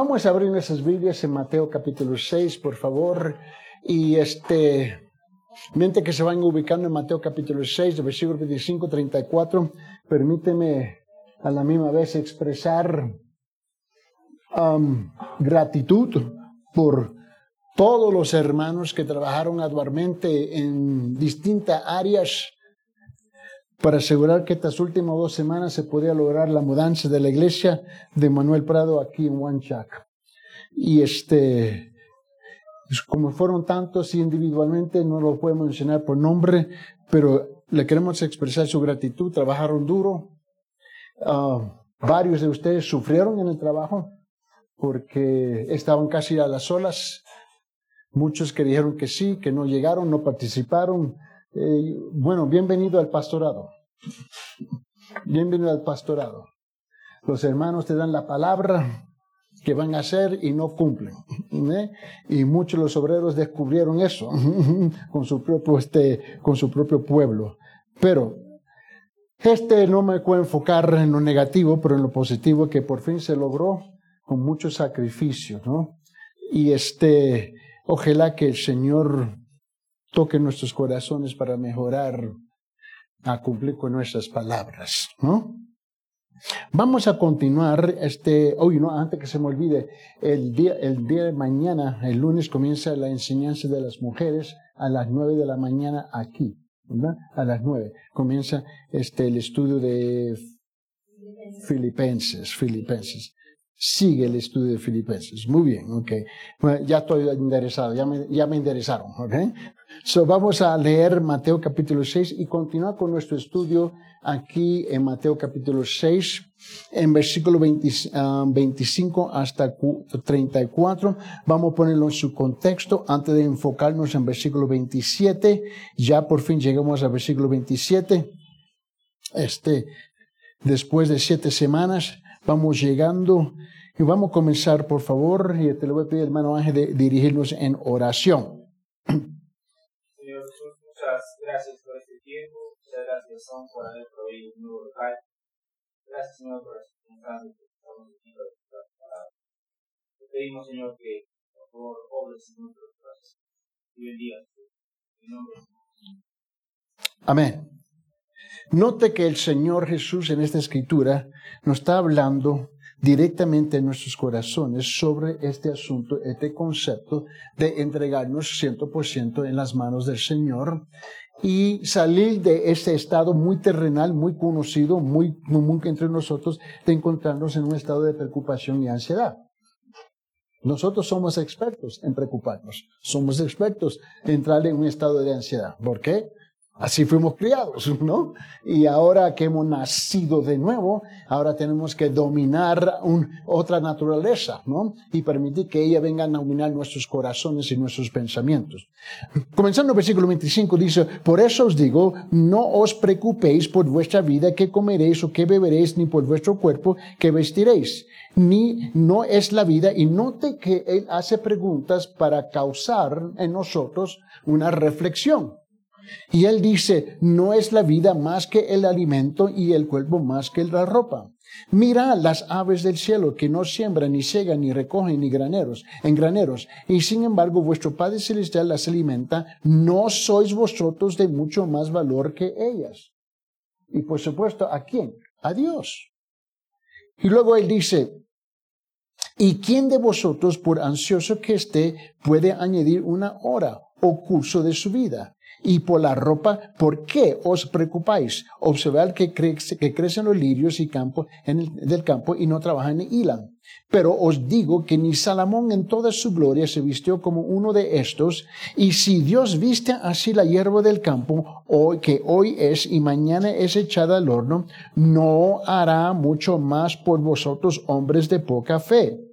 Vamos a abrir nuestras Biblias en Mateo capítulo 6, por favor. Y este, mente que se van ubicando en Mateo capítulo 6, versículo 25, 34, permíteme a la misma vez expresar um, gratitud por todos los hermanos que trabajaron arduamente en distintas áreas para asegurar que estas últimas dos semanas se podía lograr la mudanza de la iglesia de Manuel Prado aquí en Huanchac. Y este, pues, como fueron tantos individualmente, no lo puedo mencionar por nombre, pero le queremos expresar su gratitud, trabajaron duro. Ah, varios de ustedes sufrieron en el trabajo porque estaban casi a las olas. Muchos que dijeron que sí, que no llegaron, no participaron, eh, bueno, bienvenido al pastorado. Bienvenido al pastorado. Los hermanos te dan la palabra que van a hacer y no cumplen. ¿eh? Y muchos los obreros descubrieron eso con su propio, este, con su propio pueblo. Pero este no me puedo enfocar en lo negativo, pero en lo positivo que por fin se logró con mucho sacrificio, ¿no? Y este, ojalá que el Señor toque nuestros corazones para mejorar, a cumplir con nuestras palabras, ¿no? Vamos a continuar este, hoy no, antes que se me olvide, el día, el día de mañana, el lunes comienza la enseñanza de las mujeres a las nueve de la mañana aquí, ¿verdad? A las nueve comienza este, el estudio de Filipenses, Filipenses sigue el estudio de Filipenses. Muy bien, ok. ya estoy interesado, ya me, ya me interesaron, ok. So vamos a leer Mateo capítulo 6 y continuar con nuestro estudio aquí en Mateo capítulo 6, en versículo 25 ah, hasta 34. Vamos a ponerlo en su contexto antes de enfocarnos en versículo 27. Ya por fin llegamos al versículo 27. Este, después de siete semanas, Vamos llegando y vamos a comenzar, por favor, y te lo voy a pedir, hermano Ángel, de dirigirnos en oración. Señor Jesús, muchas gracias por este tiempo, muchas gracias son por haber proveído un nuevo local. Gracias, Señor, por las circunstancias que estamos viviendo Te pedimos, Señor, que por favor obres en nuestros corazones y bendiga en nombre de Amén. Note que el Señor Jesús en esta escritura nos está hablando directamente en nuestros corazones sobre este asunto, este concepto de entregarnos 100% en las manos del Señor y salir de ese estado muy terrenal, muy conocido, muy común entre nosotros, de encontrarnos en un estado de preocupación y ansiedad. Nosotros somos expertos en preocuparnos, somos expertos en entrar en un estado de ansiedad. ¿Por qué? Así fuimos criados, ¿no? Y ahora que hemos nacido de nuevo, ahora tenemos que dominar otra naturaleza, ¿no? Y permitir que ella venga a dominar nuestros corazones y nuestros pensamientos. Comenzando el versículo 25 dice, por eso os digo, no os preocupéis por vuestra vida, qué comeréis o qué beberéis, ni por vuestro cuerpo, qué vestiréis. Ni no es la vida, y note que él hace preguntas para causar en nosotros una reflexión. Y él dice, no es la vida más que el alimento y el cuerpo más que la ropa. Mira las aves del cielo que no siembran, ni segan, ni recogen, ni graneros, en graneros, y sin embargo vuestro Padre Celestial las alimenta, ¿no sois vosotros de mucho más valor que ellas? Y por supuesto, ¿a quién? A Dios. Y luego él dice, ¿y quién de vosotros, por ansioso que esté, puede añadir una hora o curso de su vida? Y por la ropa, ¿por qué os preocupáis? Observad que, que crecen los lirios y campo, en el, del campo y no trabajan en hilan. Pero os digo que ni Salomón en toda su gloria se vistió como uno de estos, y si Dios viste así la hierba del campo, hoy, que hoy es y mañana es echada al horno, no hará mucho más por vosotros hombres de poca fe.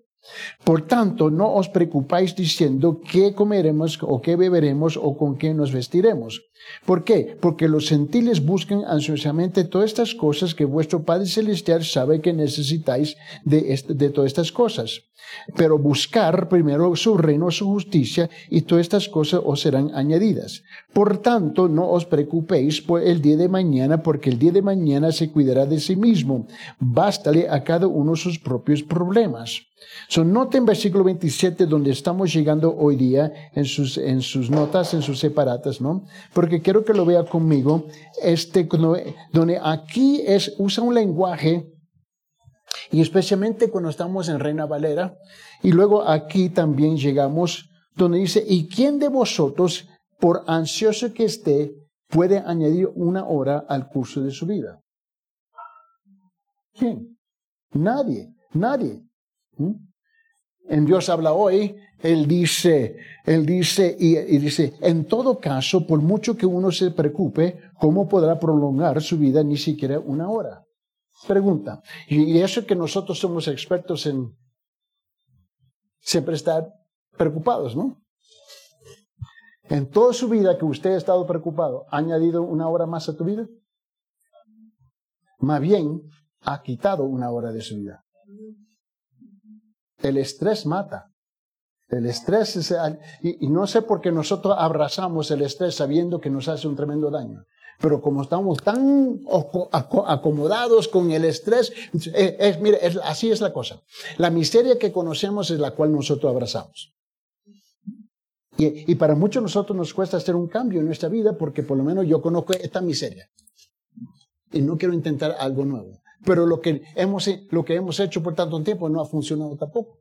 Por tanto, no os preocupáis diciendo qué comeremos o qué beberemos o con qué nos vestiremos. ¿Por qué? Porque los gentiles buscan ansiosamente todas estas cosas que vuestro Padre Celestial sabe que necesitáis de, de todas estas cosas. Pero buscar primero su reino, su justicia, y todas estas cosas os serán añadidas. Por tanto, no os preocupéis por el día de mañana, porque el día de mañana se cuidará de sí mismo. Bástale a cada uno sus propios problemas. So, noten versículo 27 donde estamos llegando hoy día en sus, en sus notas, en sus separatas, ¿no? Porque quiero que lo vea conmigo, este, donde aquí es, usa un lenguaje, y especialmente cuando estamos en Reina Valera, y luego aquí también llegamos donde dice, ¿y quién de vosotros, por ansioso que esté, puede añadir una hora al curso de su vida? ¿Quién? Nadie, nadie. ¿Mm? En Dios habla hoy, Él dice, Él dice y, dice, en todo caso, por mucho que uno se preocupe, ¿cómo podrá prolongar su vida ni siquiera una hora? Pregunta. Y eso que nosotros somos expertos en siempre estar preocupados, ¿no? En toda su vida que usted ha estado preocupado, ¿ha añadido una hora más a tu vida? Más bien, ha quitado una hora de su vida. El estrés mata. El estrés es, y, no sé por qué nosotros abrazamos el estrés sabiendo que nos hace un tremendo daño. Pero como estamos tan acomodados con el estrés, es, mire, así es la cosa. La miseria que conocemos es la cual nosotros abrazamos. Y, y, para muchos de nosotros nos cuesta hacer un cambio en nuestra vida porque por lo menos yo conozco esta miseria. Y no quiero intentar algo nuevo. Pero lo que hemos, lo que hemos hecho por tanto tiempo no ha funcionado tampoco.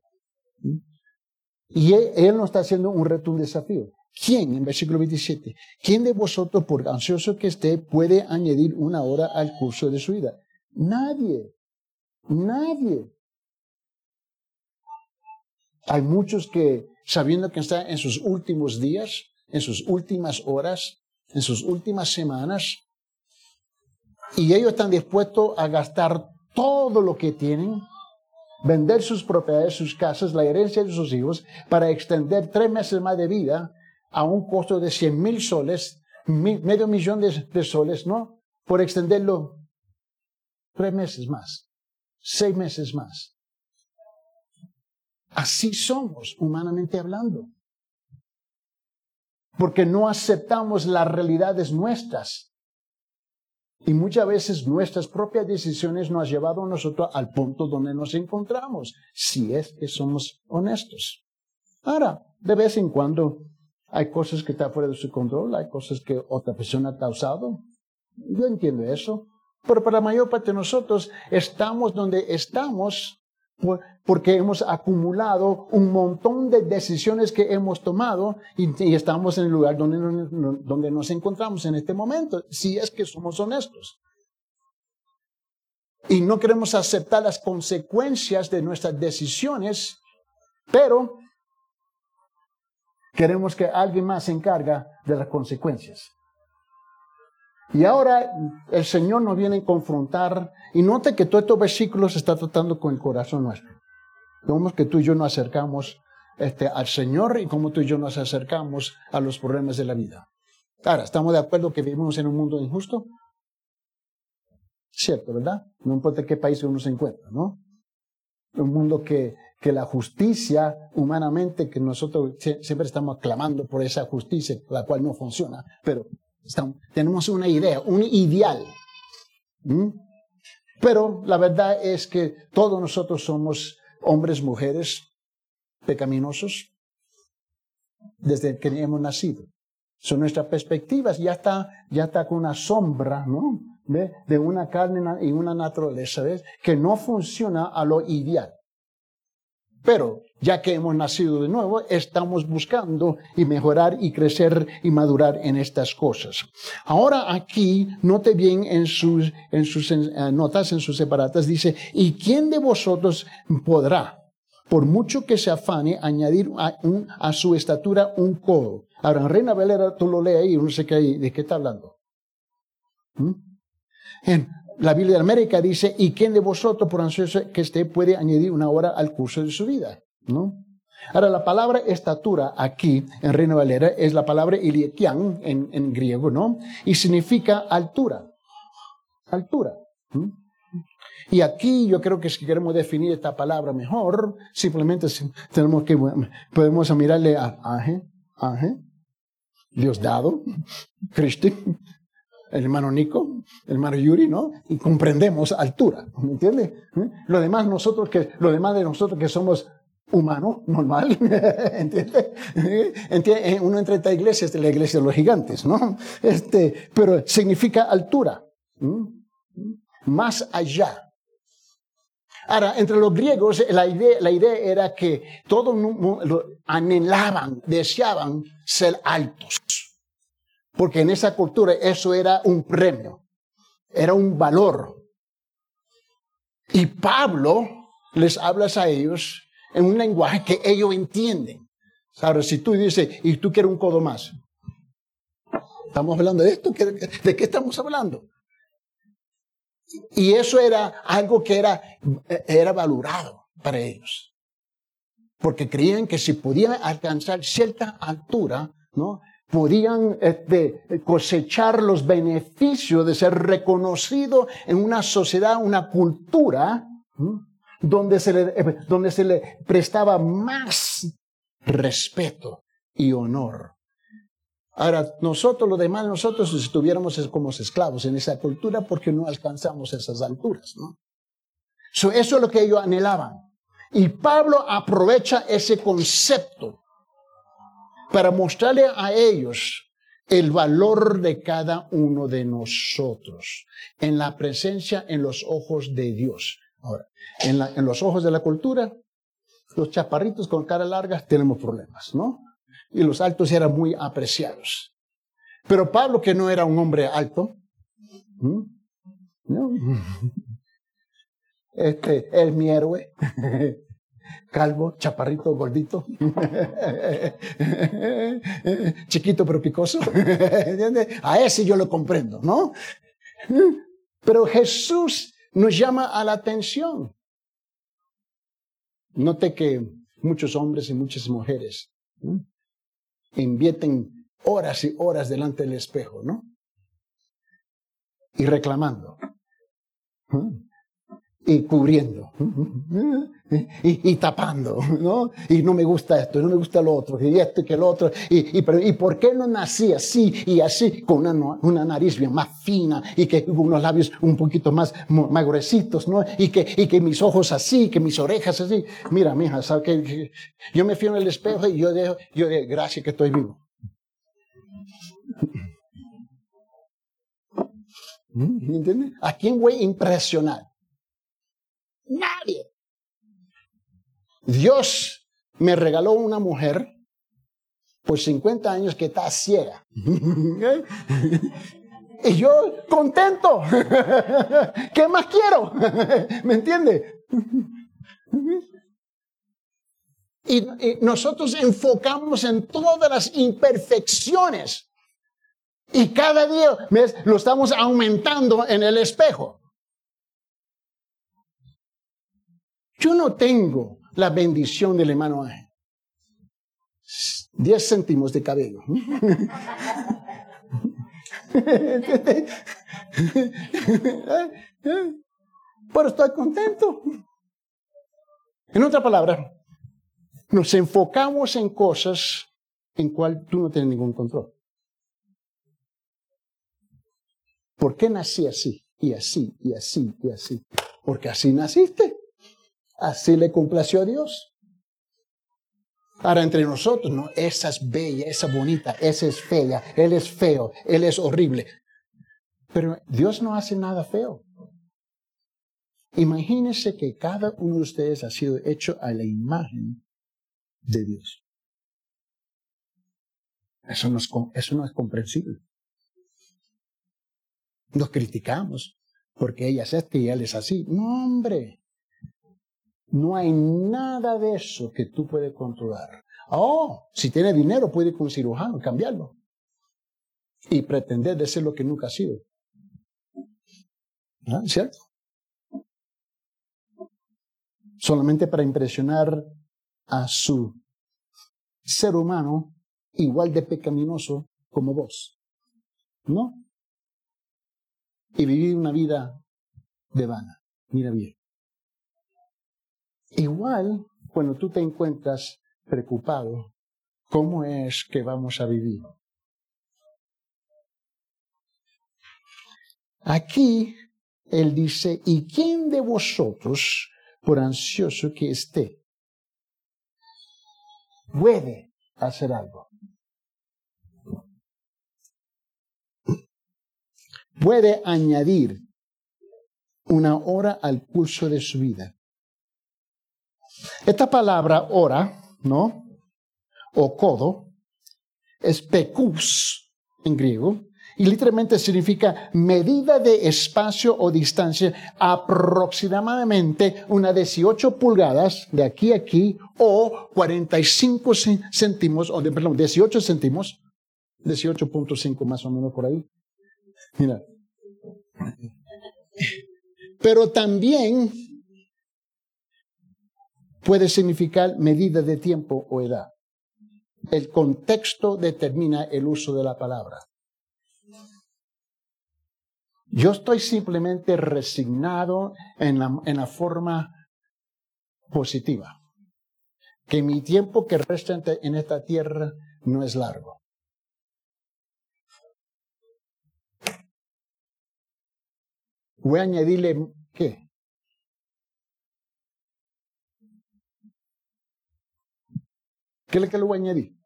Y él, él nos está haciendo un reto, un desafío. ¿Quién, en versículo 27, quién de vosotros, por ansioso que esté, puede añadir una hora al curso de su vida? Nadie. Nadie. Hay muchos que, sabiendo que están en sus últimos días, en sus últimas horas, en sus últimas semanas, y ellos están dispuestos a gastar todo lo que tienen, vender sus propiedades, sus casas, la herencia de sus hijos, para extender tres meses más de vida a un costo de 100 mil soles, medio millón de, soles, ¿no? Por extenderlo tres meses más, seis meses más. Así somos, humanamente hablando. Porque no aceptamos las realidades nuestras. Y muchas veces nuestras propias decisiones nos han llevado a nosotros al punto donde nos encontramos, si es que somos honestos. Ahora, de vez en cuando hay cosas que están fuera de su control, hay cosas que otra persona ha causado. Yo entiendo eso. Pero para la mayor parte de nosotros estamos donde estamos porque hemos acumulado un montón de decisiones que hemos tomado y, estamos en el lugar donde, nos encontramos en este momento, si es que somos honestos. Y no queremos aceptar las consecuencias de nuestras decisiones, pero queremos que alguien más se encarga de las consecuencias. Y ahora el Señor nos viene a confrontar y note que todos estos versículos se está tratando con el corazón nuestro. Vemos que tú y yo nos acercamos este, al Señor y cómo tú y yo nos acercamos a los problemas de la vida. Ahora, ¿estamos de acuerdo que vivimos en un mundo injusto? Cierto, ¿verdad? No importa qué país uno se encuentra, ¿no? Un mundo que, que la justicia humanamente, que nosotros siempre estamos clamando por esa justicia, la cual no funciona, pero tenemos una idea, un ideal. Pero la verdad es que todos nosotros somos hombres, mujeres pecaminosos desde que hemos nacido. Son nuestras perspectivas, ya está, ya está con una sombra, ¿no? De una carne y una naturaleza. Que no funciona a lo ideal. Pero ya que hemos nacido de nuevo, estamos buscando y mejorar y crecer y madurar en estas cosas. Ahora aquí, note bien en sus, en sus eh, notas, en sus separatas, dice, ¿y quién de vosotros podrá, por mucho que se afane, añadir a, su estatura un codo? Ahora, en Reina Valera, tú lo lees ahí, no sé qué, de qué está hablando. ¿Mm? En, la Biblia de América dice, ¿y quién de vosotros, por ansioso que esté, puede añadir una hora al curso de su vida? ¿No? Ahora, la palabra estatura aquí en Reino Valera es la palabra ilikian en, en griego, ¿no? Y significa altura. Altura. Y aquí yo creo que si queremos definir esta palabra mejor, simplemente tenemos que, podemos mirarle a Ángel, Ángel, Dios dado, Cristo, el hermano Nico, el hermano Yuri, ¿no? Y comprendemos altura, ¿me entiende? ¿Eh? Lo demás nosotros que, lo demás de nosotros que somos humanos, normal, ¿entiende? ¿Entiende? Uno entra en esta iglesia, es la iglesia de los gigantes, ¿no? Este, pero significa altura, más allá. Ahora, entre los griegos la idea, la idea era que todos anhelaban, deseaban ser altos porque en esa cultura eso era un premio, era un valor. Y Pablo les habla a ellos en un lenguaje que ellos entienden. ¿Sabes? Si tú dices, y tú quieres un codo más. Estamos hablando de esto, ¿de qué estamos hablando? Y eso era algo que era, era valorado para ellos. Porque creían que si podían alcanzar cierta altura, ¿no? Podían este, cosechar los beneficios de ser reconocido en una sociedad, una cultura, donde se, le, eh, donde se le prestaba más respeto y honor. Ahora, nosotros, lo demás, nosotros estuviéramos como esclavos en esa cultura porque no alcanzamos esas alturas, ¿no? eso es lo que ellos anhelaban. Y Pablo aprovecha ese concepto para mostrarle a ellos el valor de cada uno de nosotros en la presencia, en los ojos de Dios. Ahora, en, los ojos de la cultura, los chaparritos con cara larga tenemos problemas, ¿no? Y los altos eran muy apreciados. Pero Pablo, que no era un hombre alto, ¿no? Este es mi héroe. calvo, chaparrito, gordito, chiquito pero picoso. A ese yo lo comprendo, ¿no? Pero Jesús nos llama a la atención. Note que muchos hombres y muchas mujeres invierten horas y horas delante del espejo, ¿no? Y reclamando y cubriendo y, tapando, ¿no? Y no me gusta esto, y no me gusta lo otro, y esto y que lo otro, y, y, y por qué no nací así y así, con una, una nariz bien más fina y que unos labios un poquito más, más ¿no? Y que, y que mis ojos así, que mis orejas así. Mira, mija, ¿sabes qué? Yo me fío en el espejo y yo dejo, yo digo, gracias que estoy vivo. ¿Me entiendes? ¿A quién voy a impresionar? Nadie. Dios me regaló una mujer por 50 años que está ciega. y yo contento. ¿Qué más quiero? ¿Me entiende? Y, y, nosotros enfocamos en todas las imperfecciones. Y cada día lo estamos aumentando en el espejo. Yo no tengo la bendición del hermano Ángel. Diez céntimos de cabello. Pero estoy contento. En otra palabra, nos enfocamos en cosas en cual tú no tienes ningún control. ¿Por qué nací así? Y así, y así, y así. Porque así naciste. Así le complació a Dios. Ahora entre nosotros, no, esa es bella, esa es bonita, esa es fea, él es feo, él es horrible. Pero Dios no hace nada feo. Imagínense que cada uno de ustedes ha sido hecho a la imagen de Dios. Eso no es, eso no es comprensible. Nos criticamos porque ella es este y él es así. No, hombre. No hay nada de eso que tú puedes controlar. Oh, si tiene dinero puede ir con un cirujano, cambiarlo. Y pretender de ser lo que nunca ha sido. ¿Ah? ¿Cierto? Solamente para impresionar a su ser humano igual de pecaminoso como vos. ¿No? Y vivir una vida de vana. Mira bien. Igual, cuando tú te encuentras preocupado, ¿cómo es que vamos a vivir? Aquí él dice, ¿y quién de vosotros, por ansioso que esté, puede hacer algo? Puede añadir una hora al curso de su vida. Esta palabra hora, ¿no? O codo, es pecus en griego, y literalmente significa medida de espacio o distancia aproximadamente una 18 pulgadas de aquí a aquí o 45 céntimos, o de, perdón, 18 céntimos, 18.5 más o menos por ahí. Mira. Pero también puede significar medida de tiempo o edad. El contexto determina el uso de la palabra. Yo estoy simplemente resignado en la, forma positiva. Que mi tiempo que resta en esta tierra no es largo. Voy a añadirle, ¿qué? ¿Qué es lo que le voy a añadir?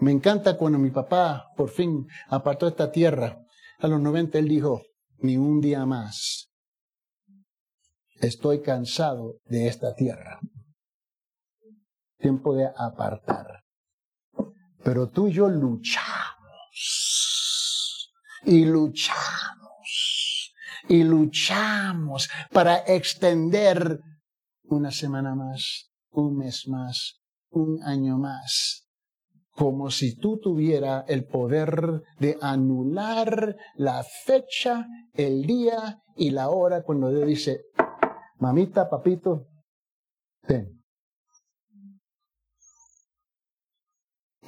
Me encanta cuando mi papá por fin apartó esta tierra. A los 90 él dijo, ni un día más. Estoy cansado de esta tierra. Tiempo de apartar. Pero tú y yo luchamos. Y luchamos. Y luchamos para extender una semana más, un mes más, un año más como si tú tuviera el poder de anular la fecha, el día y la hora cuando Dios dice, mamita, papito, ten.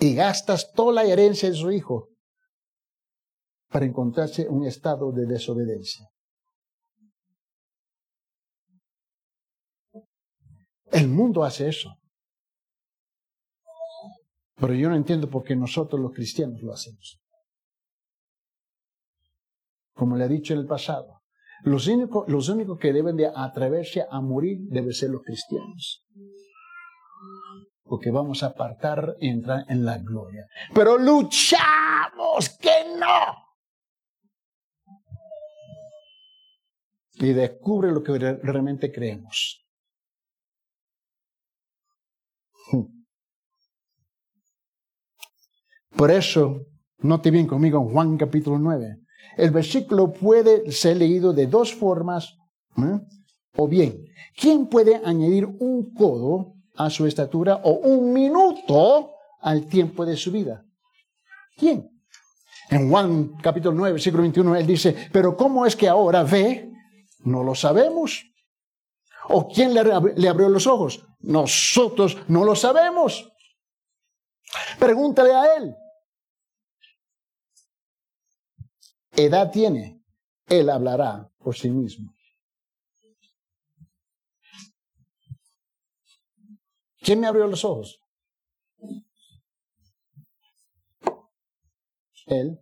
Y gastas toda la herencia de su hijo para encontrarse un estado de desobediencia. El mundo hace eso. Pero yo no entiendo por qué nosotros los cristianos lo hacemos. Como le he dicho en el pasado, los únicos, los únicos que deben de atreverse a morir deben ser los cristianos. Porque vamos a apartar y entrar en la gloria. Pero luchamos que no. Y descubre lo que realmente creemos. Por eso, note bien conmigo en Juan capítulo 9. El versículo puede ser leído de dos formas. O bien, ¿quién puede añadir un codo a su estatura o un minuto al tiempo de su vida? ¿Quién? En Juan capítulo 9, versículo 21, él dice, pero ¿cómo es que ahora ve? No lo sabemos. ¿O quién le, abrió los ojos? Nosotros no lo sabemos. Pregúntale a él. edad tiene, Él hablará por sí mismo. ¿Quién me abrió los ojos? Él.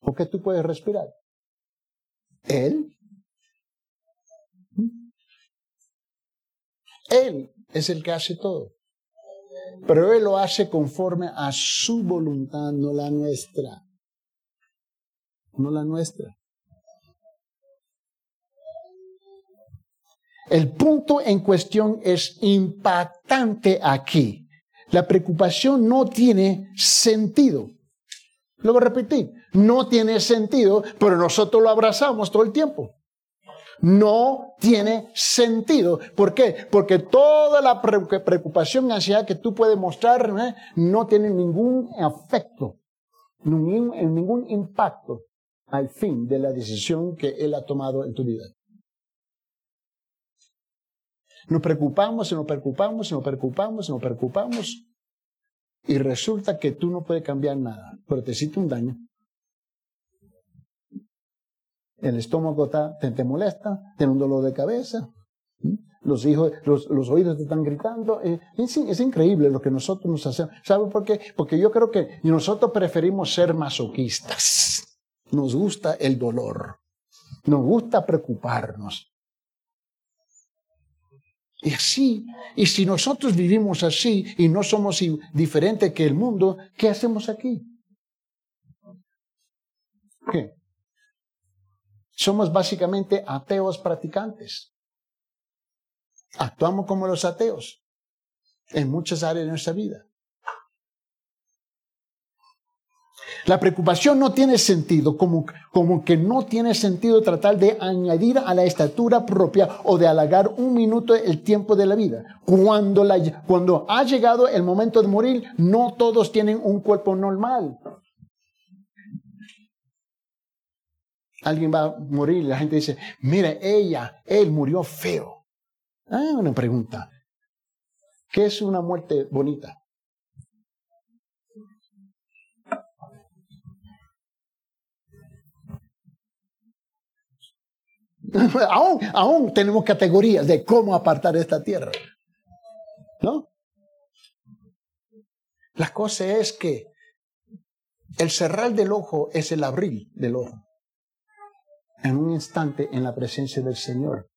¿Por qué tú puedes respirar? Él. Él es el que hace todo. Pero Él lo hace conforme a su voluntad, no la nuestra. No la nuestra. El punto en cuestión es impactante aquí. La preocupación no tiene sentido. Luego repetir, no tiene sentido, pero nosotros lo abrazamos todo el tiempo no tiene sentido. ¿Por qué? Porque toda la preocupación y ansiedad que tú puedes mostrar ¿eh? no tiene ningún efecto, ningún, ningún impacto al fin de la decisión que Él ha tomado en tu vida. Nos preocupamos y nos preocupamos y nos preocupamos y nos preocupamos y resulta que tú no puedes cambiar nada, pero te hiciste un daño el estómago te, te molesta, tiene un dolor de cabeza, los hijos, los, los oídos te están gritando. Eh, es, es, increíble lo que nosotros nos hacemos. ¿Sabe por qué? Porque yo creo que nosotros preferimos ser masoquistas. Nos gusta el dolor. Nos gusta preocuparnos. Y así, y si nosotros vivimos así y no somos diferentes que el mundo, ¿qué hacemos aquí? Somos básicamente ateos practicantes. Actuamos como los ateos en muchas áreas de nuestra vida. La preocupación no tiene sentido, como, como, que no tiene sentido tratar de añadir a la estatura propia o de alargar un minuto el tiempo de la vida. Cuando, la, cuando ha llegado el momento de morir, no todos tienen un cuerpo normal. Alguien va a morir y la gente dice, mira, ella, él murió feo. Ah, una pregunta. ¿Qué es una muerte bonita? aún, aún tenemos categorías de cómo apartar esta tierra. ¿No? La cosa es que el cerrar del ojo es el abrir del ojo. En un instante en la presencia del Señor.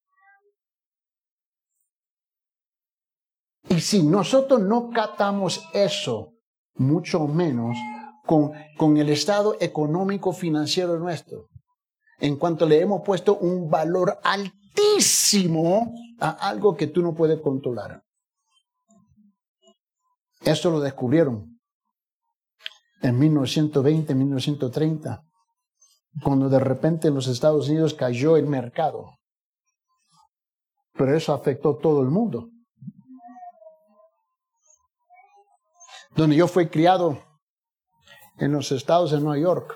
Y si nosotros no catamos eso, mucho menos con, con el estado económico financiero nuestro, en cuanto le hemos puesto un valor altísimo a algo que tú no puedes controlar. Esto lo descubrieron en 1920, 1930, cuando de repente en los Estados Unidos cayó el mercado. Pero eso afectó a todo el mundo. Donde yo fui criado en los estados de Nueva York,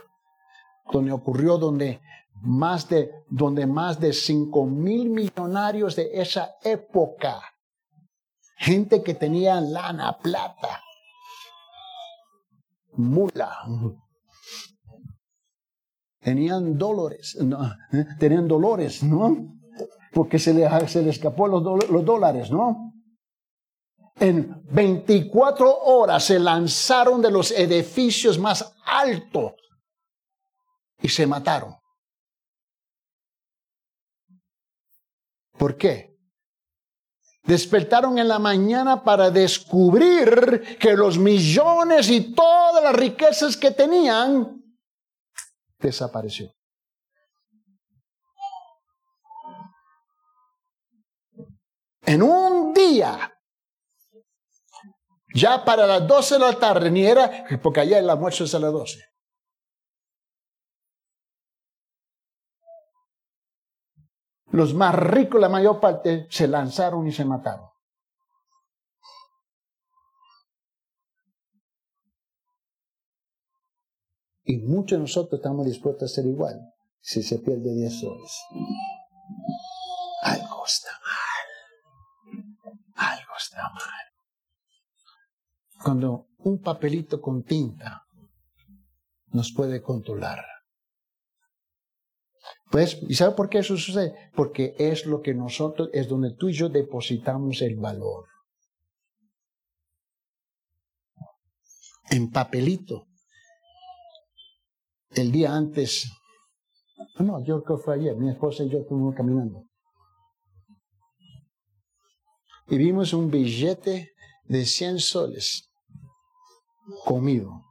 donde ocurrió, donde más de, donde más de cinco mil millonarios de esa época, gente que tenía lana, plata, mula, tenían dolores, ¿eh? tenían dolores, ¿no? Porque se les, se escapó los, los dólares, ¿no? En 24 horas se lanzaron de los edificios más altos y se mataron. ¿Por qué? Despertaron en la mañana para descubrir que los millones y todas las riquezas que tenían desapareció. En un día, ya para las 12 de la tarde, ni era, porque allá el almuerzo es a las 12. Los más ricos, la mayor parte, se lanzaron y se mataron. Y muchos de nosotros estamos dispuestos a ser igual si se pierde 10 horas. Algo está mal. Algo está mal. Cuando un papelito con tinta nos puede controlar. Pues, ¿y sabe por qué eso sucede? Porque es lo que nosotros, es donde tú y yo depositamos el valor. En papelito. El día antes, no, yo creo que fue ayer, mi esposa y yo estuvimos caminando. Y vimos un billete de 100 soles comido,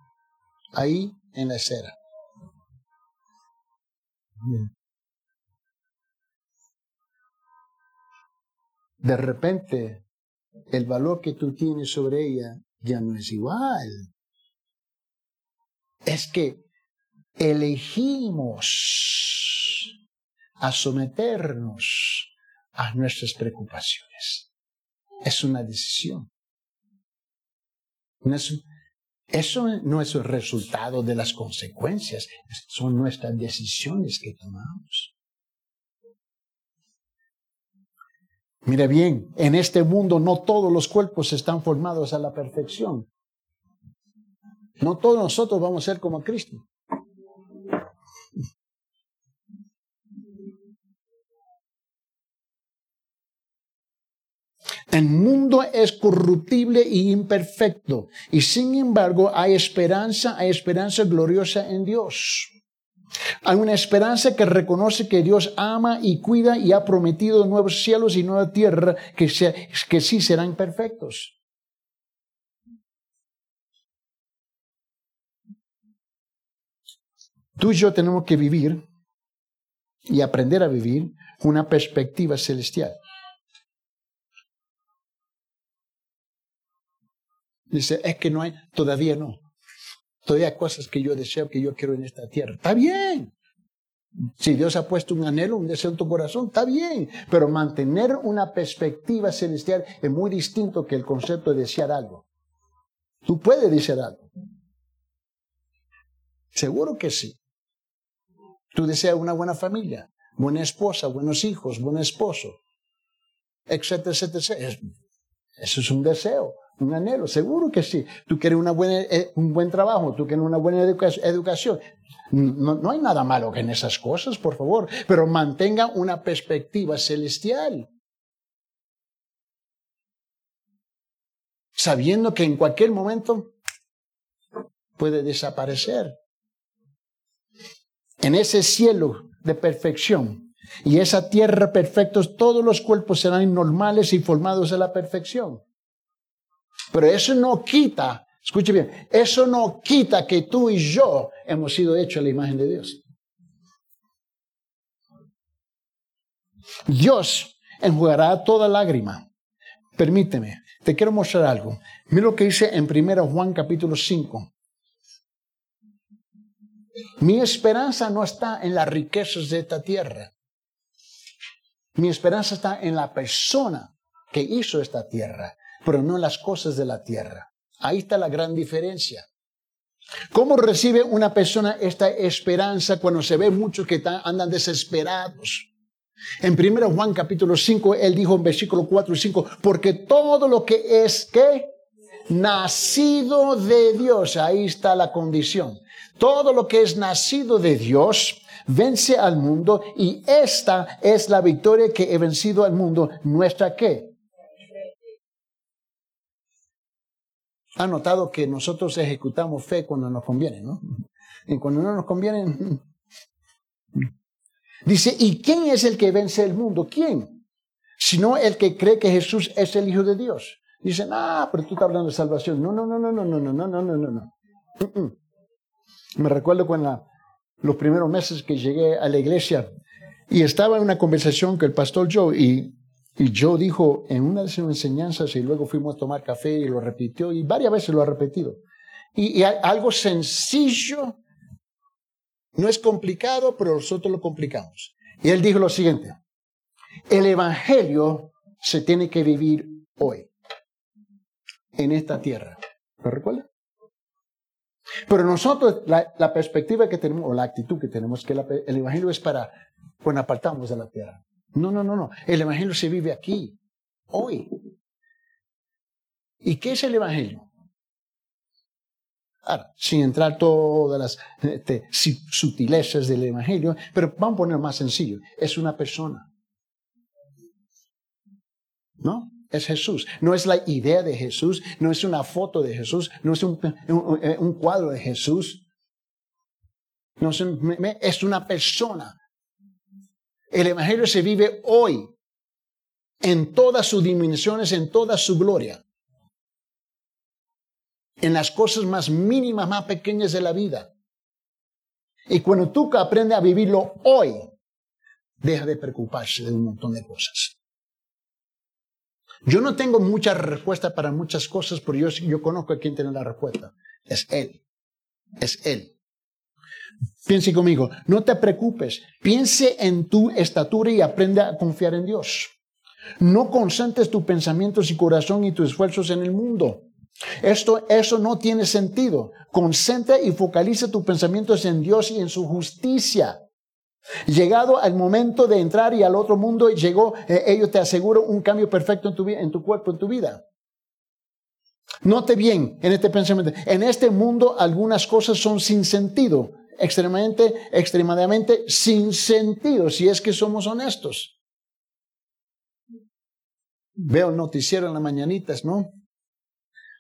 ahí en la acera. De repente el valor que tú tienes sobre ella ya no es igual. Es que elegimos a someternos a nuestras preocupaciones. Es una decisión. eso no es el resultado de las consecuencias, son nuestras decisiones que tomamos. Mire bien, en este mundo no todos los cuerpos están formados a la perfección. No todos nosotros vamos a ser como Cristo. El mundo es corruptible y imperfecto, y sin embargo hay esperanza, hay esperanza gloriosa en Dios. Hay una esperanza que reconoce que Dios ama y cuida y ha prometido nuevos cielos y nueva tierra que, que sí serán perfectos. Tú y yo tenemos que vivir y aprender a vivir una perspectiva celestial. Dice, es que no hay, todavía no. Todavía hay cosas que yo deseo, que yo quiero en esta tierra. Está bien. Si Dios ha puesto un anhelo, un deseo en tu corazón, está bien. Pero mantener una perspectiva celestial es muy distinto que el concepto de desear algo. Tú puedes desear algo. Seguro que sí. Tú deseas una buena familia, buena esposa, buenos hijos, buen esposo, etcétera, etcétera. Eso es un deseo, un anhelo, seguro que sí. Tú quieres una buena, eh, un buen trabajo, tú quieres una buena educación. No, no hay nada malo en esas cosas, por favor, pero mantenga una perspectiva celestial. Sabiendo que en cualquier momento puede desaparecer en ese cielo de perfección y esa tierra perfecta, todos los cuerpos serán normales y formados a la perfección. Pero eso no quita, escuche bien, eso no quita que tú y yo hemos sido hechos a la imagen de Dios. Dios enjugará toda lágrima. Permíteme, te quiero mostrar algo. Mira lo que dice en 1 Juan capítulo 5. Mi esperanza no está en las riquezas de esta tierra. Mi esperanza está en la persona que hizo esta tierra, pero no las cosas de la tierra. Ahí está la gran diferencia. ¿Cómo recibe una persona esta esperanza cuando se ve muchos que andan desesperados? En 1 Juan capítulo 5, él dijo en versículo 4 y 5, porque todo lo que es que nacido de Dios, ahí está la condición. Todo lo que es nacido de Dios vence al mundo y esta es la victoria que he vencido al mundo. ¿Nuestra qué? Ha notado que nosotros ejecutamos fe cuando nos conviene, ¿no? Y cuando no nos conviene. Dice, ¿y quién es el que vence el mundo? ¿Quién? Sino el que cree que Jesús es el Hijo de Dios. Dicen, ah, pero tú estás hablando de salvación. No, no, no, no, no, no, no, no, no, no, no. Me recuerdo cuando los primeros meses que llegué a la iglesia y estaba en una conversación con el pastor Joe y, y Joe dijo en una de sus enseñanzas y luego fuimos a tomar café y lo repitió y varias veces lo ha repetido. Y, y algo sencillo, no es complicado, pero nosotros lo complicamos. Y él dijo lo siguiente, el Evangelio se tiene que vivir hoy, en esta tierra. ¿Lo recuerda? Pero nosotros, la, perspectiva que tenemos, o la actitud que tenemos, que el Evangelio es para cuando apartamos de la tierra. No, no, no, no. El Evangelio se vive aquí, hoy. ¿Y qué es el Evangelio? Ahora, sin entrar todas las este, sutilezas del Evangelio, pero vamos a poner más sencillo. Es una persona. ¿No? es Jesús. No es la idea de Jesús, no es una foto de Jesús, no es un, cuadro de Jesús. No es, es una persona. El Evangelio se vive hoy en todas sus dimensiones, en toda su gloria. En las cosas más mínimas, más pequeñas de la vida. Y cuando tú aprendes a vivirlo hoy, deja de preocuparse de un montón de cosas. Yo no tengo mucha respuesta para muchas cosas, pero yo, yo conozco a quien tiene la respuesta. Es Él. Es Él. Piense conmigo, no te preocupes, piense en tu estatura y aprenda a confiar en Dios. No concentres tus pensamientos y corazón y tus esfuerzos en el mundo. Esto, eso no tiene sentido. Concentra y focaliza tus pensamientos en Dios y en su justicia. Llegado al momento de entrar y al otro mundo, llegó, eh, ellos te aseguran un cambio perfecto en tu, en tu cuerpo, en tu vida. Note bien en este pensamiento, en este mundo algunas cosas son sin sentido, extremadamente, extremadamente sin sentido, si es que somos honestos. veo el noticiero en las mañanitas, ¿no?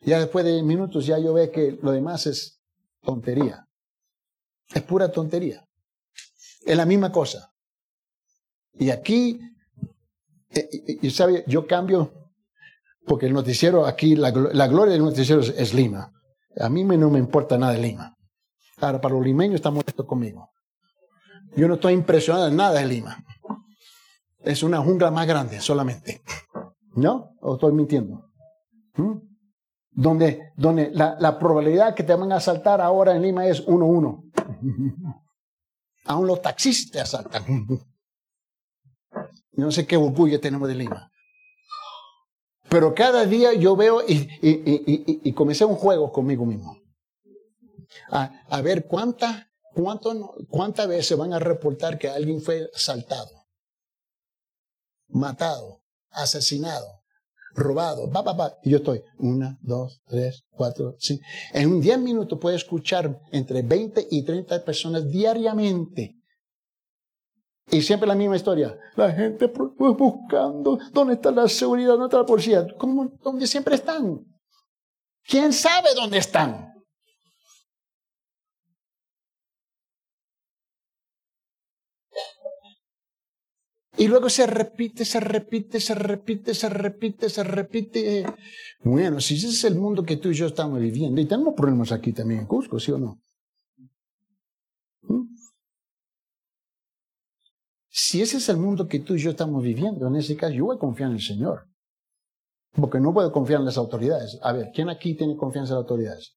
Ya después de minutos ya yo veo que lo demás es tontería. Es pura tontería. Es la misma cosa. Y aquí, eh, sabe, yo cambio, porque el noticiero aquí, la, gloria del noticiero es, Lima. A mí no me importa nada de Lima. Ahora, para los limeños está molesto conmigo. Yo no estoy impresionado en nada de Lima. Es una jungla más grande solamente. ¿No? ¿O estoy mintiendo? ¿Mm? Donde, donde la, la, probabilidad que te van a asaltar ahora en Lima es 1-1. Aún los taxistas te asaltan. No sé qué orgullo tenemos de Lima. Pero cada día yo veo y, y, y, y comencé un juego conmigo mismo. A, ver cuánta, cuánto, cuántas veces van a reportar que alguien fue asaltado, matado, asesinado, robado. Y yo estoy, una, dos, tres, cuatro, cinco. En un diez minutos puedo escuchar entre 20 y 30 personas diariamente. Y siempre la misma historia. La gente buscando dónde está la seguridad, dónde está la policía. ¿Cómo? ¿Dónde siempre están? ¿Quién sabe dónde están? Y luego se repite, se repite, se repite, se repite, se repite. Bueno, si ese es el mundo que tú y yo estamos viviendo, y tenemos problemas aquí también en Cusco, ¿sí o no? ¿Mm? Si ese es el mundo que tú y yo estamos viviendo, en ese caso yo voy a confiar en el Señor. Porque no puedo confiar en las autoridades. A ver, ¿quién aquí tiene confianza en las autoridades?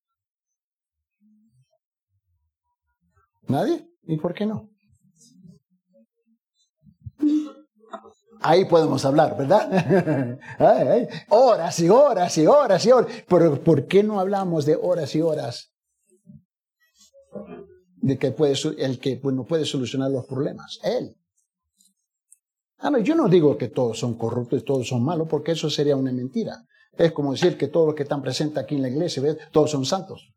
¿Nadie? ¿Y por qué no? Ahí podemos hablar, ¿verdad? Horas y horas y horas y horas. Pero ¿por qué no hablamos de horas y horas? De que puede, el que no puede solucionar los problemas. Él. Ah, yo no digo que todos son corruptos y todos son malos, porque eso sería una mentira. Es como decir que todos los que están presentes aquí en la iglesia, ¿ves? todos son santos.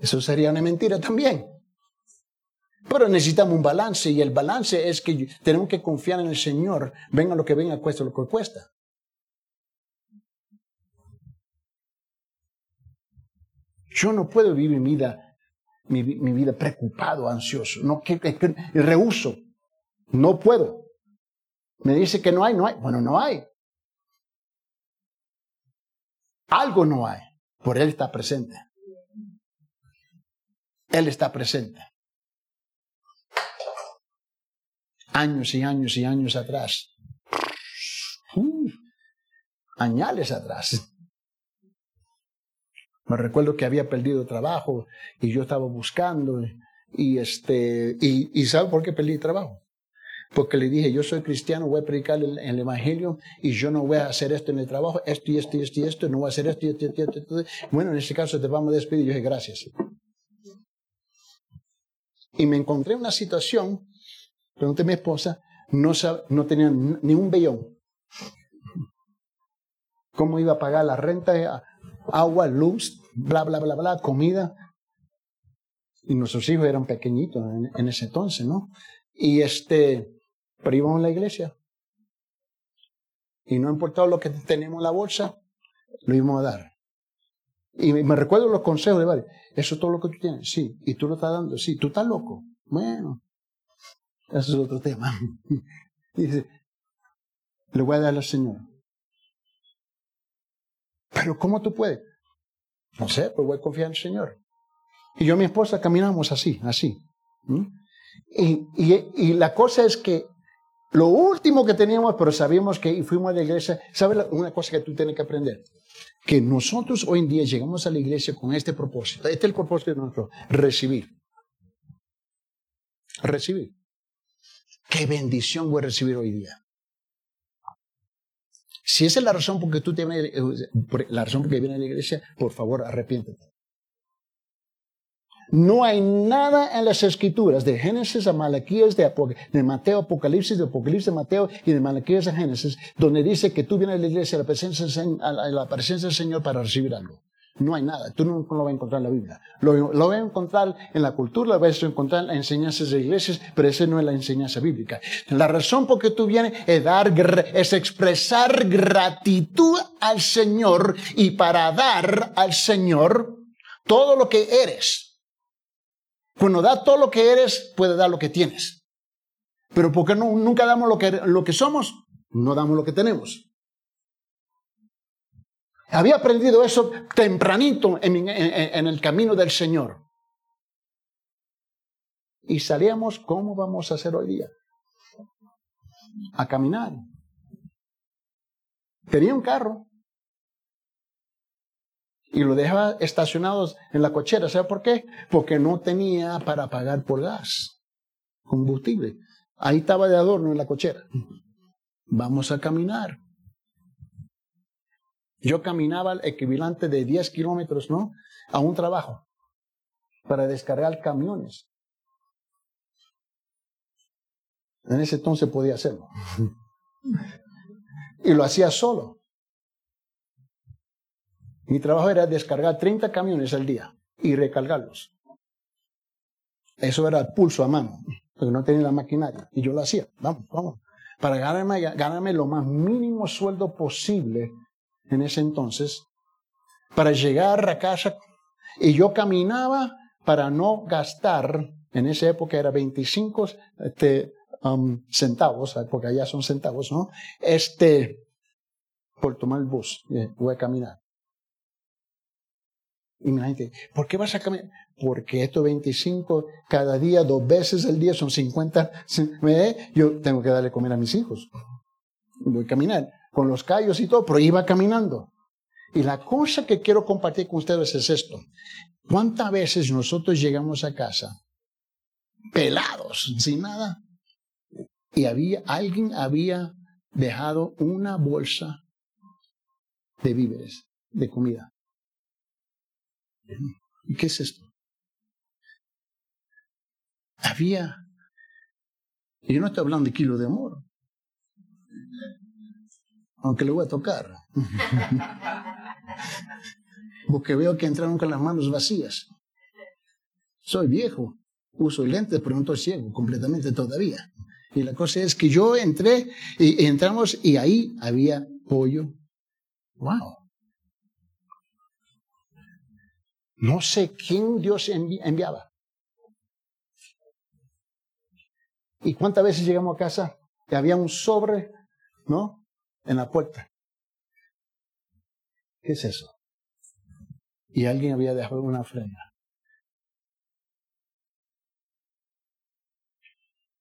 Eso sería una mentira también. Pero necesitamos un balance y el balance es que tenemos que confiar en el Señor, venga lo que venga, cuesta lo que cuesta. Yo no puedo vivir mi vida, mi, vida preocupado, ansioso, no que, que, rehuso. No puedo. Me dice que no hay, no hay. Bueno, no hay. Algo no hay. Por Él está presente. Él está presente años y años y años atrás. añales atrás. Me recuerdo que había perdido trabajo y yo estaba buscando y este y, y ¿sabe por qué perdí trabajo? Porque le dije, yo soy cristiano, voy a predicar el, el, Evangelio y yo no voy a hacer esto en el trabajo, esto y esto y esto y esto, no voy a hacer esto y esto y esto. esto. Bueno, en este caso te vamos a despedir. Yo dije, gracias. Y me encontré en una situación Pregunté a mi esposa, no, no tenía ni un vellón. ¿Cómo iba a pagar la renta, agua, luz, bla, bla, bla, bla, comida? Y nuestros hijos eran pequeñitos en, ese entonces, ¿no? Y este, pero íbamos a la iglesia. Y no importaba lo que teníamos en la bolsa, lo íbamos a dar. Y me recuerdo los consejos de varios. Eso es todo lo que tú tienes. Sí. Y tú lo estás dando. Sí. Tú estás loco. Bueno. Eso es otro tema. Dice, le voy a dar al Señor. Pero ¿cómo tú puedes? No sé, pues voy a confiar en el Señor. Y yo y mi esposa caminamos así, así. Y, y, y, la cosa es que lo último que teníamos, pero sabíamos que fuimos a la iglesia, ¿sabes una cosa que tú tienes que aprender? Que nosotros hoy en día llegamos a la iglesia con este propósito. Este es el propósito de nuestro, recibir. Recibir. ¿Qué bendición voy a recibir hoy día? Si esa es la razón por que tú te vienes, la razón por que vienes a la iglesia, por favor, arrepiéntete. No hay nada en las escrituras, de Génesis a Malaquías, de, de Mateo, Apocalipsis, de Apocalipsis a Mateo y de Malaquías a Génesis, donde dice que tú vienes a la iglesia la presencia, a la presencia del Señor para recibir algo. No hay nada. Tú no lo vas a encontrar en la Biblia. Lo, vas a encontrar en la cultura, lo vas a encontrar en las enseñanzas de iglesias, pero esa no es la enseñanza bíblica. La razón por que tú vienes es dar, es expresar gratitud al Señor y para dar al Señor todo lo que eres. Cuando da todo lo que eres, puede dar lo que tienes. Pero porque nunca damos lo que somos, no damos lo que tenemos. Había aprendido eso tempranito en, el camino del Señor. Y salíamos, ¿cómo vamos a hacer hoy día? A caminar. Tenía un carro. Y lo dejaba estacionado en la cochera. ¿Sabe por qué? Porque no tenía para pagar por gas, combustible. Ahí estaba de adorno en la cochera. Vamos a caminar. Yo caminaba el equivalente de 10 kilómetros, ¿no? A un trabajo para descargar camiones. En ese entonces podía hacerlo. y lo hacía solo. Mi trabajo era descargar 30 camiones al día y recargarlos. Eso era el pulso a mano, porque no tenía la maquinaria. Y yo lo hacía. Vamos, vamos. Para ganarme, ganarme lo más mínimo sueldo posible en ese entonces para llegar a casa y yo caminaba para no gastar, en esa época era 25 este, um, centavos, porque allá son centavos, ¿no? Este, por tomar el bus, eh, voy a caminar. Y ¿por qué vas a caminar? Porque estos 25 cada día, dos veces al día, son 50. Yo tengo que darle comer a mis hijos. Voy a caminar con los callos y todo, pero iba caminando. Y la cosa que quiero compartir con ustedes es esto. ¿Cuántas veces nosotros llegamos a casa pelados, sin nada? Y había, alguien había dejado una bolsa de víveres, de comida. ¿Y qué es esto? Había, y yo no estoy hablando de kilo de amor, aunque le voy a tocar. Porque veo que entraron con las manos vacías. Soy viejo, uso lentes, pero no estoy ciego completamente todavía. Y la cosa es que yo entré y, entramos y ahí había pollo. ¡Wow! No sé quién Dios enviaba. ¿Y cuántas veces llegamos a casa? Y había un sobre, ¿no? En la puerta. ¿Qué es eso? Y alguien había dejado una ofrenda.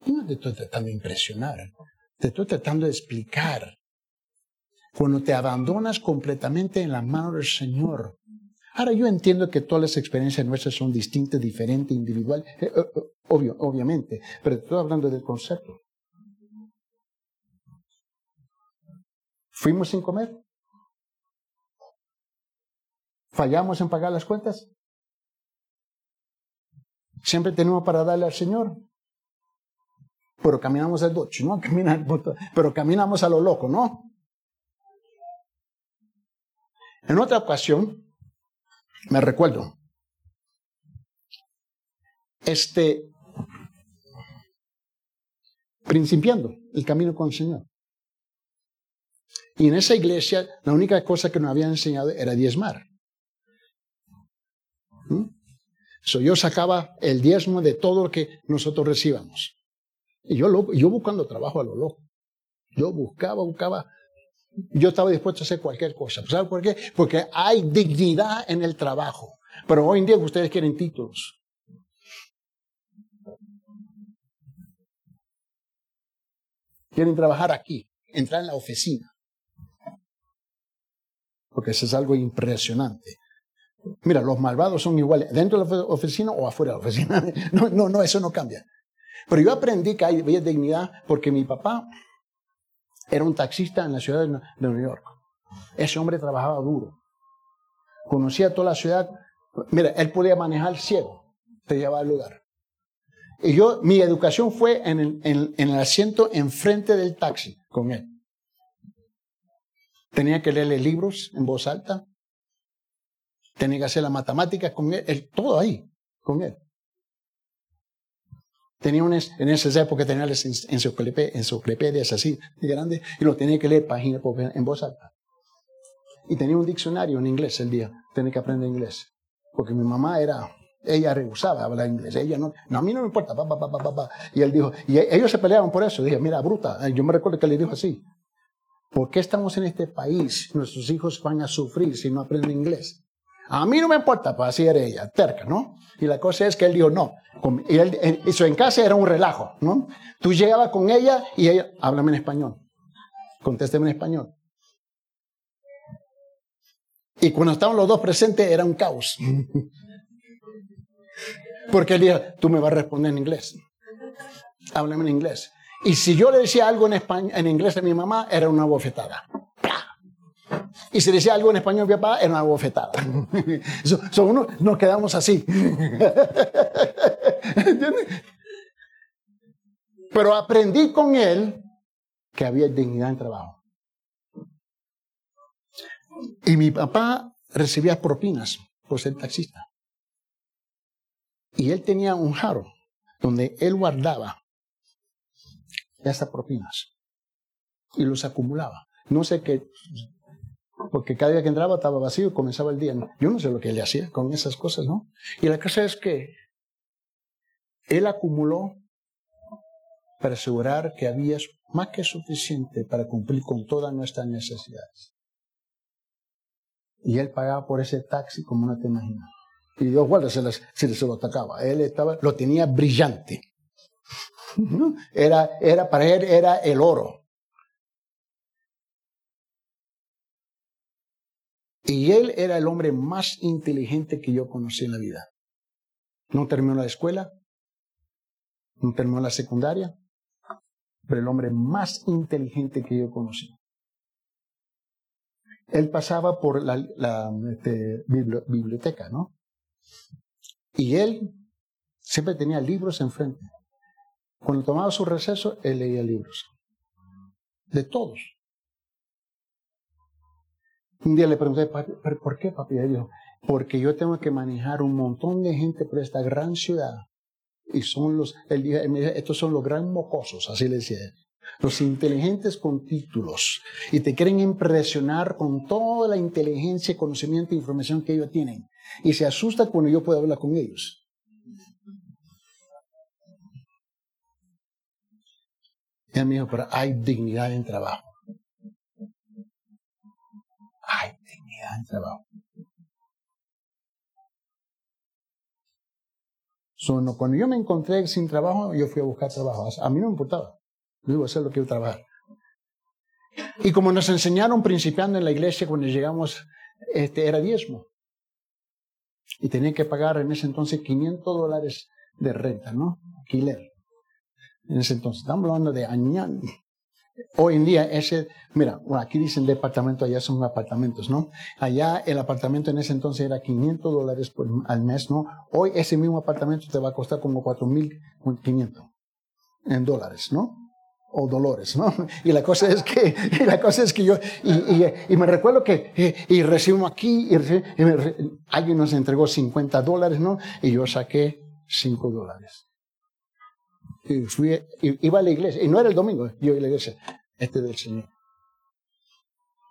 No te estoy tratando de impresionar, te estoy tratando de explicar. Cuando te abandonas completamente en la mano del Señor. Ahora yo entiendo que todas las experiencias nuestras son distintas, diferentes, individuales, eh, eh, obvio, obviamente, pero estoy hablando del concepto. ¿Fuimos sin comer? ¿Fallamos en pagar las cuentas? Siempre tenemos para darle al Señor. Pero caminamos al doche, ¿no? pero caminamos a lo loco, ¿no? En otra ocasión, me recuerdo, este, principiando el camino con el Señor. Y en esa iglesia la única cosa que nos habían enseñado era diezmar. ¿Mm? yo sacaba el diezmo de todo lo que nosotros recibamos. Y yo, lo, yo buscando trabajo a lo loco. Yo buscaba, buscaba. Yo estaba dispuesto a hacer cualquier cosa. ¿Sabe por qué? Porque hay dignidad en el trabajo. Pero hoy en día ustedes quieren títulos. Quieren trabajar aquí, entrar en la oficina porque eso es algo impresionante. Mira, los malvados son iguales dentro de la oficina o afuera de la oficina. No, no, no, eso no cambia. Pero yo aprendí que hay dignidad porque mi papá era un taxista en la ciudad de Nueva York. Ese hombre trabajaba duro. Conocía toda la ciudad. Mira, él podía manejar ciego. Te llevaba al lugar. Y yo, mi educación fue en el, en el asiento enfrente del taxi con él. Tenía que leerle libros en voz alta. Tenía que hacer la matemática con él, todo ahí, con él. Tenía un, en esas épocas tenía las enciclopedias así de grandes y lo tenía que leer página por en voz alta. Y tenía un diccionario en inglés el día, tenía que aprender inglés. Porque mi mamá era, ella rehusaba hablar inglés, ella no, no a mí no me importa, pa, pa, pa, pa, Y él dijo, y ellos se peleaban por eso. Dije, mira, bruta, yo me recuerdo que le dijo así, ¿por qué estamos en este país? Nuestros hijos van a sufrir si no aprenden inglés. A mí no me importa, pues así era ella, terca, ¿no? Y la cosa es que él dijo, no. Y él, eso en casa era un relajo, ¿no? Tú llegabas con ella y ella, háblame en español. Contésteme en español. Y cuando estaban los dos presentes era un caos. Porque él dijo, tú me vas a responder en inglés. Háblame en inglés. Y si yo le decía algo en, español, en inglés a mi mamá, era una bofetada. Y si decía algo en español mi papá, era una bofetada. Son uno, nos quedamos así. Pero aprendí con él que había dignidad en trabajo. Y mi papá recibía propinas por ser taxista. Y él tenía un jarro donde él guardaba estas propinas y los acumulaba. No sé qué, porque cada día que entraba estaba vacío y comenzaba el día. Yo no sé lo que él hacía con esas cosas, ¿no? Y la cosa es que él acumuló para asegurar que había más que suficiente para cumplir con todas nuestras necesidades. Y él pagaba por ese taxi como no te imaginas. Y Dios guarda, se, se, lo atacaba. Él estaba, lo tenía brillante. Era, era, para él era el oro. Y él era el hombre más inteligente que yo conocí en la vida. No terminó la escuela, no terminó la secundaria, pero el hombre más inteligente que yo conocí. Él pasaba por la, este, biblioteca, ¿no? Y él siempre tenía libros enfrente. Cuando tomaba su receso, él leía libros. De todos. Un día le pregunté, ¿por qué, papi? Él dijo, porque yo tengo que manejar un montón de gente por esta gran ciudad. Y son los, él dijo, estos son los gran mocosos, así le decía él. Los inteligentes con títulos. Y te quieren impresionar con toda la inteligencia, conocimiento e información que ellos tienen. Y se asusta cuando yo puedo hablar con ellos. Él pero hay dignidad en trabajo. Hay dignidad en trabajo. cuando yo me encontré sin trabajo, yo fui a buscar trabajo. A mí no me importaba. Yo iba a hacer lo que iba a trabajar. Y como nos enseñaron principiando en la iglesia cuando llegamos, este, era diezmo. Y tenía que pagar en ese entonces 500 dólares de renta, ¿no? Alquiler. En ese entonces. Estamos hablando de años. Hoy en día, ese, mira, aquí dicen departamento, allá son apartamentos, ¿no? Allá el apartamento en ese entonces era 500 dólares al mes, ¿no? Hoy ese mismo apartamento te va a costar como 4.500 en dólares, ¿no? O dolores, ¿no? Y la cosa es que, y la cosa es que yo, y, y, me recuerdo que, y, recibo aquí, y, alguien nos entregó 50 dólares, ¿no? Y yo saqué 5 dólares. Y fui, iba a la iglesia, y no era el domingo, yo iba a la iglesia, este es del Señor.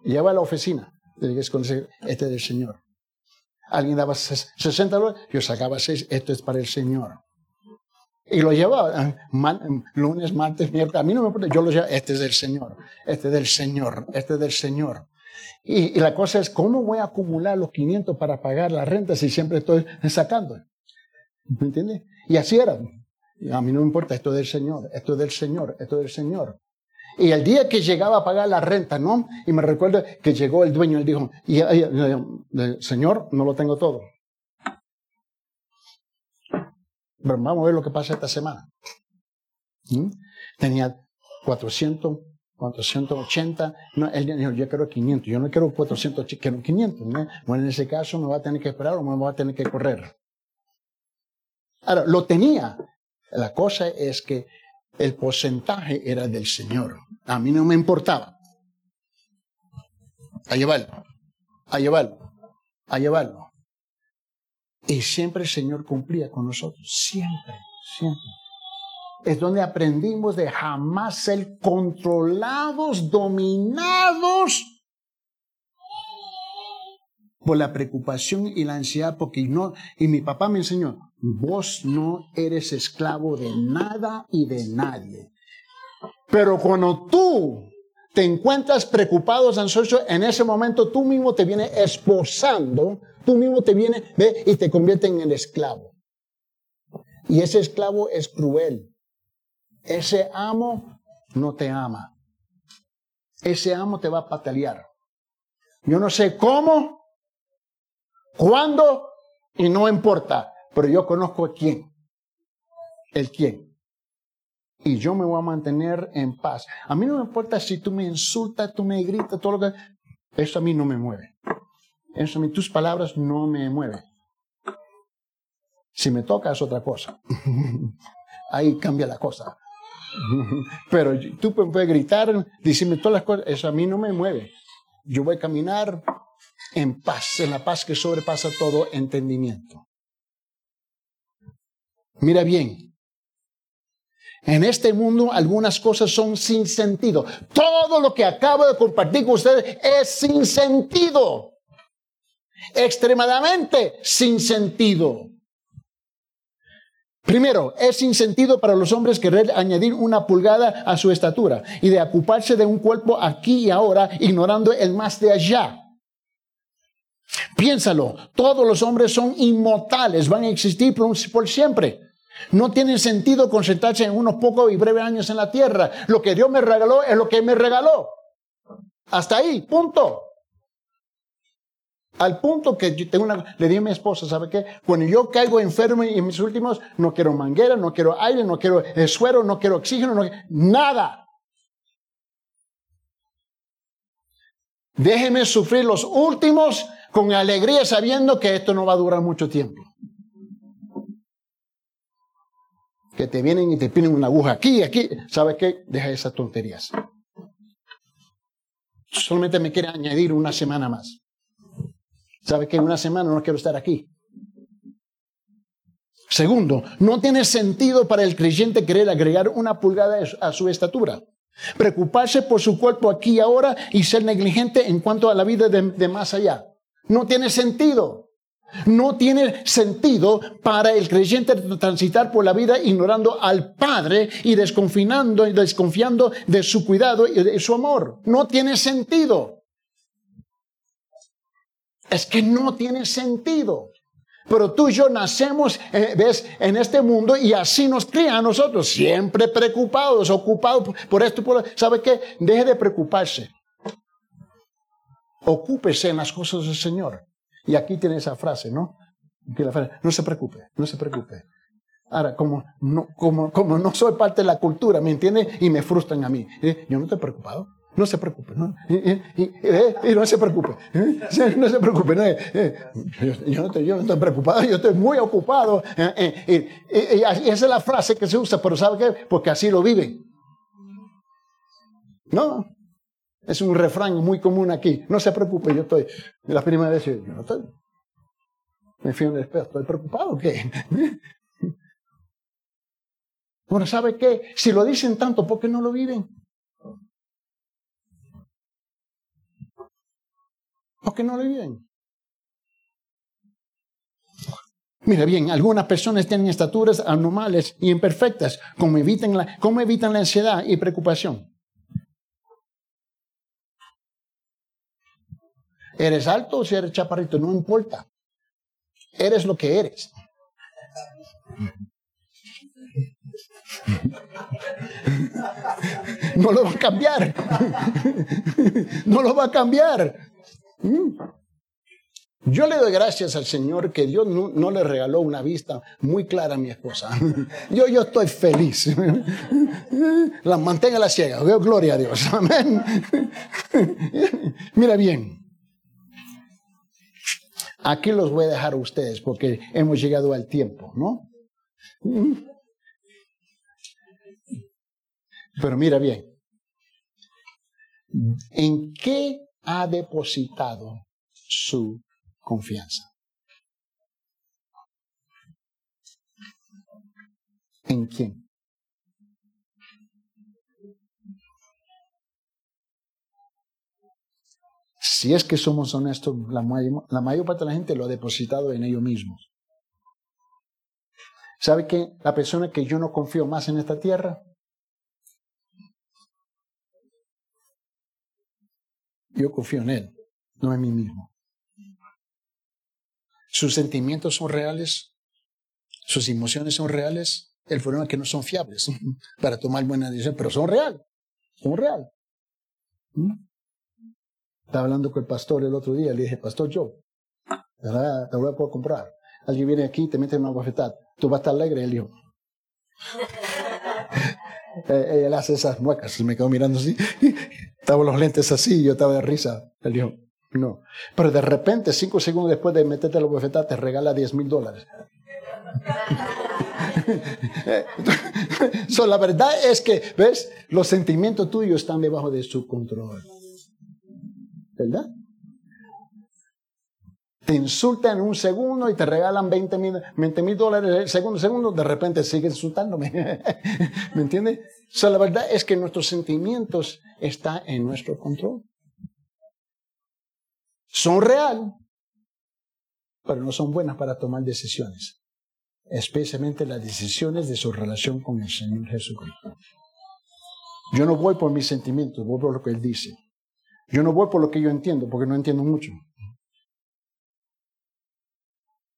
Iba a la oficina de iglesia este es del Señor. Alguien daba 60 dólares, yo sacaba 6, esto es para el Señor. Y lo llevaba lunes, martes, miércoles, a mí no me importa, yo lo llevaba, este es del Señor, este es del Señor, este es del Señor. Y, y, la cosa es, ¿cómo voy a acumular los 500 para pagar la renta si siempre estoy sacando? ¿Me entiendes? Y así era. A mí no me importa, esto es del Señor, esto es del Señor, esto es del Señor. Y el día que llegaba a pagar la renta, ¿no? Y me recuerdo que llegó el dueño, él dijo, y, Señor, no lo tengo todo. Vamos a ver lo que pasa esta semana. ¿Mm? Tenía 400, 480, no, él dijo, yo quiero 500, yo no quiero 400, quiero 500. ¿no? Bueno, en ese caso me va a tener que esperar o me va a tener que correr. Ahora, lo tenía, la cosa es que el porcentaje era del Señor. A mí no me importaba. A llevarlo, a llevarlo, a llevarlo. Y siempre el Señor cumplía con nosotros. Siempre, siempre. Es donde aprendimos de jamás ser controlados, dominados por la preocupación y la ansiedad, porque no, y mi papá me enseñó, vos no eres esclavo de nada y de nadie. Pero cuando tú te encuentras preocupado, ansioso, en ese momento tú mismo te vienes esposando, tú mismo te vienes ¿ve? y te convierte en el esclavo. Y ese esclavo es cruel. Ese amo no te ama. Ese amo te va a patalear. Yo no sé cómo, cuándo y no importa, pero yo conozco a quién. El quién y yo me voy a mantener en paz. A mí no me importa si tú me insultas, tú me gritas, todo lo que... Eso a mí no me mueve. Eso a mí, tus palabras no me mueven. Si me toca es otra cosa. Ahí cambia la cosa. Pero tú puedes gritar, decirme todas las cosas, eso a mí no me mueve. Yo voy a caminar en paz, en la paz que sobrepasa todo entendimiento. Mira bien, en este mundo algunas cosas son sin sentido. Todo lo que acabo de compartir con ustedes es sin sentido. Extremadamente sin sentido. Primero, es sin sentido para los hombres querer añadir una pulgada a su estatura y de ocuparse de un cuerpo aquí y ahora, ignorando el más de allá. Piénsalo, todos los hombres son inmortales, van a existir por siempre. No tiene sentido concentrarse en unos pocos y breves años en la tierra. Lo que Dios me regaló es lo que me regaló. Hasta ahí, punto. Al punto que yo tengo una, le dije a mi esposa, ¿sabe qué? Cuando yo caigo enfermo y en mis últimos, no quiero manguera, no quiero aire, no quiero suero, no quiero oxígeno, no, nada. Déjeme sufrir los últimos con alegría sabiendo que esto no va a durar mucho tiempo. que te vienen y te piden una aguja aquí, aquí. ¿Sabes qué? Deja esas tonterías. Solamente me quiere añadir una semana más. ¿Sabes qué? Una semana no quiero estar aquí. Segundo, no tiene sentido para el creyente querer agregar una pulgada a su estatura. Preocuparse por su cuerpo aquí y ahora y ser negligente en cuanto a la vida de, de más allá. No tiene sentido. No tiene sentido para el creyente transitar por la vida ignorando al Padre y desconfinando desconfiando de su cuidado y de su amor. No tiene sentido. Es que no tiene sentido. Pero tú y yo nacemos, eh, ves, en este mundo y así nos cría a nosotros, siempre preocupados, ocupados por esto. Por... ¿Sabe qué? Deje de preocuparse. Ocúpese en las cosas del Señor. Y aquí tiene esa frase, ¿no? no se preocupe, no se preocupe. Ahora, como no, como, como no soy parte de la cultura, ¿me entiende? Y me frustran a mí. ¿Eh? Yo no estoy preocupado. No se preocupe, ¿no? Y, y, no se preocupe. ¿eh? No se preocupe. Yo, no estoy, preocupado, yo estoy muy ocupado. ¿eh? Esa es la frase que se usa, pero ¿sabe qué? Porque así lo viven. No, es un refrán muy común aquí. No se preocupe, yo estoy. La primera vez yo no estoy. Me en el espejo, ¿estoy preocupado o qué? Bueno, ¿sabe qué? Si lo dicen tanto, ¿por qué no lo viven? ¿Por qué no lo viven? Mira bien, algunas personas tienen estaturas anormales y imperfectas, como evitan la, evitan la ansiedad y preocupación. Eres alto o si eres chaparrito, no importa. Eres lo que eres. No lo va a cambiar. No lo va a cambiar. Yo le doy gracias al Señor que Dios no, le regaló una vista muy clara a mi esposa. Yo, yo estoy feliz. La mantenga la ciega. Gloria a Dios. Amén. Mira bien. Aquí los voy a dejar a ustedes porque hemos llegado al tiempo, ¿no? Mm. Pero mira bien, ¿en qué ha depositado su confianza? ¿En quién? Si es que somos honestos, la mayor, parte de la gente lo ha depositado en ellos mismos. ¿Sabe qué? La persona que yo no confío más en esta tierra, yo confío en Él, no en mí mismo. Sus sentimientos son reales, sus emociones son reales, el problema es que no son fiables para tomar buenas decisiones, pero son real, son real. ¿Mm? Estaba hablando con el pastor el otro día, le dije, Pastor Joe, te voy a poder comprar. Alguien viene aquí y te mete una bofetada. ¿Tú vas a estar alegre? Él dijo. Eh, él hace esas muecas, me quedo mirando así. Estaban los lentes así y yo estaba de risa. Él dijo, no. Pero de repente, cinco segundos después de meterte la bofetada, te regala 10 mil dólares. so, la verdad es que, ¿ves? Los sentimientos tuyos están debajo de su control. ¿Verdad? Te insultan un segundo y te regalan 20 mil dólares el segundo, segundo, de repente siguen insultándome. ¿Me entiendes? So, la verdad es que nuestros sentimientos están en nuestro control. Son real, pero no son buenas para tomar decisiones especialmente las decisiones de su relación con el Señor Jesucristo. Yo no voy por mis sentimientos, voy por lo que Él dice. Yo no voy por lo que yo entiendo, porque no entiendo mucho.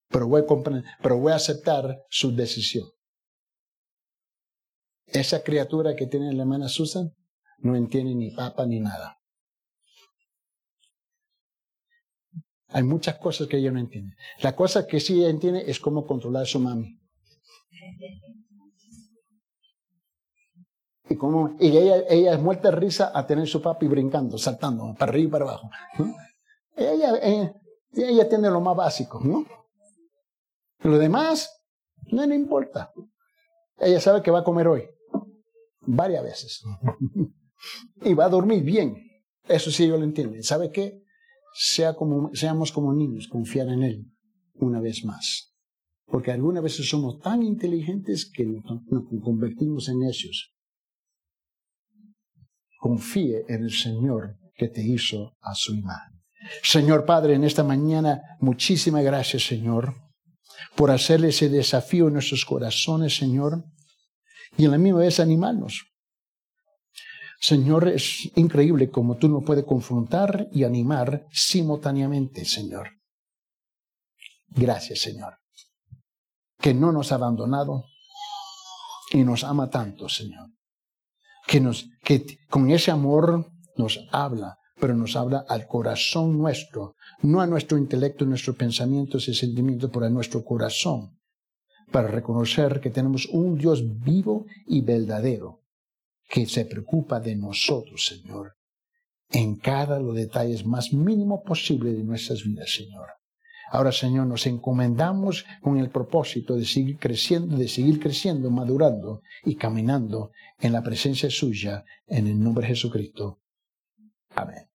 Pero voy a, pero voy a aceptar su decisión. Esa criatura que tiene la hermana Susan no entiende ni papa ni nada. Hay muchas cosas que ella no entiende. La cosa que sí ella entiende es cómo controlar a su mami. Y, cómo, y ella, ella es muerta de risa a tener su papi brincando, saltando, para arriba y para abajo. Ella, ella, ella, tiene lo más básico, ¿no? Lo demás, no le importa. Ella sabe que va a comer hoy, varias veces. y va a dormir bien. Eso sí, yo lo entiendo. ¿Sabe qué? sea como, seamos como niños, confiar en Él una vez más. Porque algunas veces somos tan inteligentes que nos, convertimos en necios. Confíe en el Señor que te hizo a su imagen. Señor Padre, en esta mañana, muchísimas gracias, Señor, por hacerle ese desafío en nuestros corazones, Señor, y en la misma vez animarnos Señor, es increíble como tú nos puedes confrontar y animar simultáneamente, Señor. Gracias, Señor, que no nos ha abandonado y nos ama tanto, Señor. Que, nos, que con ese amor nos habla, pero nos habla al corazón nuestro, no a nuestro intelecto, nuestros pensamientos y sentimientos, pero a nuestro corazón, para reconocer que tenemos un Dios vivo y verdadero que se preocupa de nosotros, Señor, en cada los detalles más mínimo posible de nuestras vidas, Señor. Ahora, Señor, nos encomendamos con el propósito de seguir creciendo, de seguir creciendo, madurando y caminando en la presencia suya, en el nombre de Jesucristo. Amén.